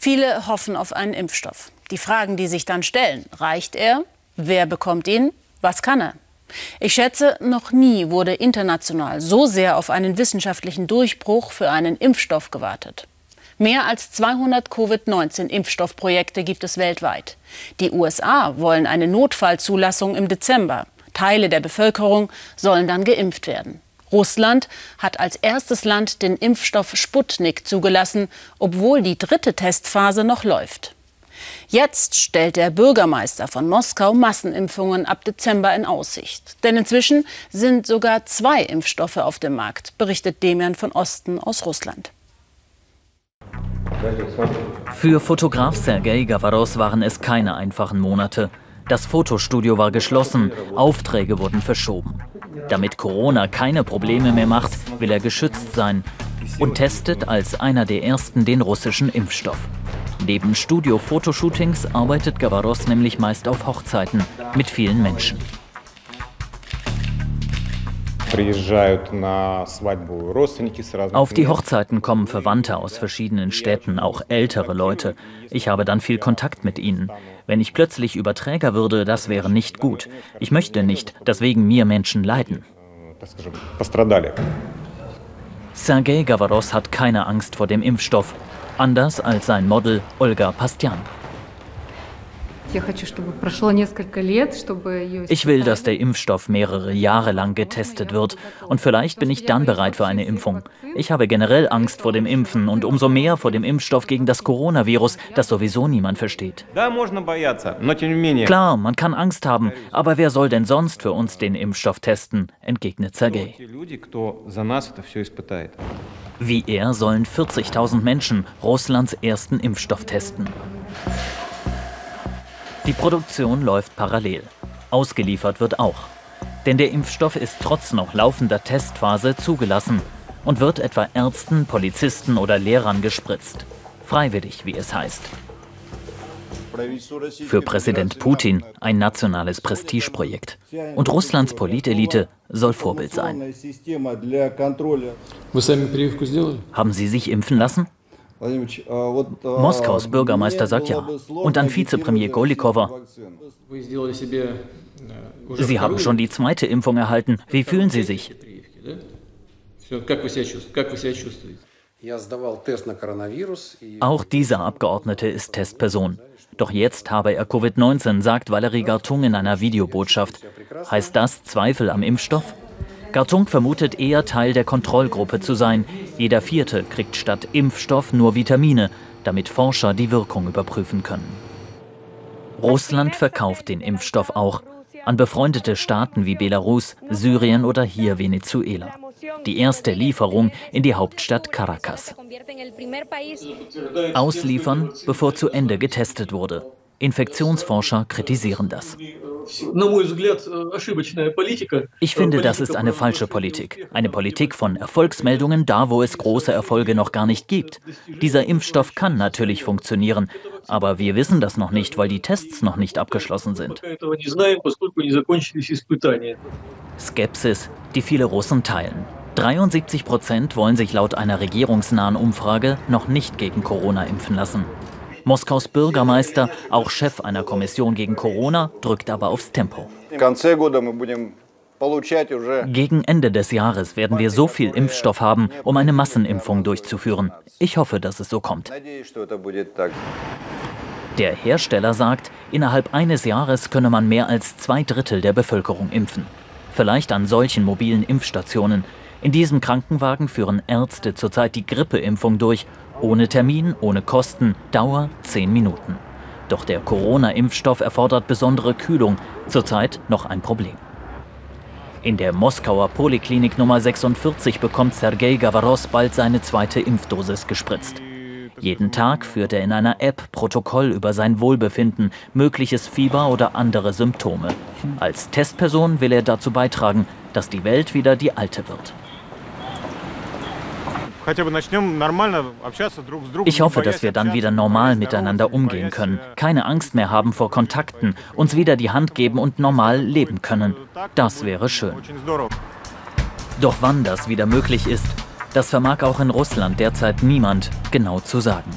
Viele hoffen auf einen Impfstoff. Die Fragen, die sich dann stellen, reicht er? Wer bekommt ihn? Was kann er? Ich schätze, noch nie wurde international so sehr auf einen wissenschaftlichen Durchbruch für einen Impfstoff gewartet. Mehr als 200 Covid-19-Impfstoffprojekte gibt es weltweit. Die USA wollen eine Notfallzulassung im Dezember. Teile der Bevölkerung sollen dann geimpft werden. Russland hat als erstes Land den Impfstoff Sputnik zugelassen, obwohl die dritte Testphase noch läuft. Jetzt stellt der Bürgermeister von Moskau Massenimpfungen ab Dezember in Aussicht. Denn inzwischen sind sogar zwei Impfstoffe auf dem Markt, berichtet Demian von Osten aus Russland. Für Fotograf Sergei Gavaros waren es keine einfachen Monate. Das Fotostudio war geschlossen, Aufträge wurden verschoben. Damit Corona keine Probleme mehr macht, will er geschützt sein und testet als einer der ersten den russischen Impfstoff. Neben Studio-Fotoshootings arbeitet Gavaros nämlich meist auf Hochzeiten mit vielen Menschen. Auf die Hochzeiten kommen Verwandte aus verschiedenen Städten, auch ältere Leute. Ich habe dann viel Kontakt mit ihnen. Wenn ich plötzlich Überträger würde, das wäre nicht gut. Ich möchte nicht, dass wegen mir Menschen leiden. Sergei Gavaros hat keine Angst vor dem Impfstoff, anders als sein Model Olga Pastian. Ich will, dass der Impfstoff mehrere Jahre lang getestet wird und vielleicht bin ich dann bereit für eine Impfung. Ich habe generell Angst vor dem Impfen und umso mehr vor dem Impfstoff gegen das Coronavirus, das sowieso niemand versteht. Klar, man kann Angst haben, aber wer soll denn sonst für uns den Impfstoff testen, entgegnet Sergei. Wie er sollen 40.000 Menschen Russlands ersten Impfstoff testen. Die Produktion läuft parallel. Ausgeliefert wird auch. Denn der Impfstoff ist trotz noch laufender Testphase zugelassen und wird etwa Ärzten, Polizisten oder Lehrern gespritzt. Freiwillig, wie es heißt. Für Präsident Putin ein nationales Prestigeprojekt. Und Russlands Politelite soll Vorbild sein. Haben Sie sich impfen lassen? Moskaus Bürgermeister sagt ja. Und dann Vizepremier Golikova. Sie haben schon die zweite Impfung erhalten. Wie fühlen Sie sich? Auch dieser Abgeordnete ist Testperson. Doch jetzt habe er Covid-19, sagt Valerie Gartung in einer Videobotschaft. Heißt das Zweifel am Impfstoff? Gartung vermutet eher Teil der Kontrollgruppe zu sein. Jeder Vierte kriegt statt Impfstoff nur Vitamine, damit Forscher die Wirkung überprüfen können. Russland verkauft den Impfstoff auch an befreundete Staaten wie Belarus, Syrien oder hier Venezuela. Die erste Lieferung in die Hauptstadt Caracas. Ausliefern, bevor zu Ende getestet wurde. Infektionsforscher kritisieren das. Ich finde, das ist eine falsche Politik. Eine Politik von Erfolgsmeldungen da, wo es große Erfolge noch gar nicht gibt. Dieser Impfstoff kann natürlich funktionieren, aber wir wissen das noch nicht, weil die Tests noch nicht abgeschlossen sind. Skepsis, die viele Russen teilen. 73 Prozent wollen sich laut einer regierungsnahen Umfrage noch nicht gegen Corona impfen lassen. Moskaus Bürgermeister, auch Chef einer Kommission gegen Corona, drückt aber aufs Tempo. Gegen Ende des Jahres werden wir so viel Impfstoff haben, um eine Massenimpfung durchzuführen. Ich hoffe, dass es so kommt. Der Hersteller sagt, innerhalb eines Jahres könne man mehr als zwei Drittel der Bevölkerung impfen. Vielleicht an solchen mobilen Impfstationen. In diesem Krankenwagen führen Ärzte zurzeit die Grippeimpfung durch ohne Termin, ohne Kosten, Dauer 10 Minuten. Doch der Corona-Impfstoff erfordert besondere Kühlung, zurzeit noch ein Problem. In der Moskauer Poliklinik Nummer 46 bekommt Sergei Gavaros bald seine zweite Impfdosis gespritzt. Jeden Tag führt er in einer App Protokoll über sein Wohlbefinden, mögliches Fieber oder andere Symptome. Als Testperson will er dazu beitragen, dass die Welt wieder die alte wird. Ich hoffe, dass wir dann wieder normal miteinander umgehen können, keine Angst mehr haben vor Kontakten, uns wieder die Hand geben und normal leben können. Das wäre schön. Doch wann das wieder möglich ist, das vermag auch in Russland derzeit niemand genau zu sagen.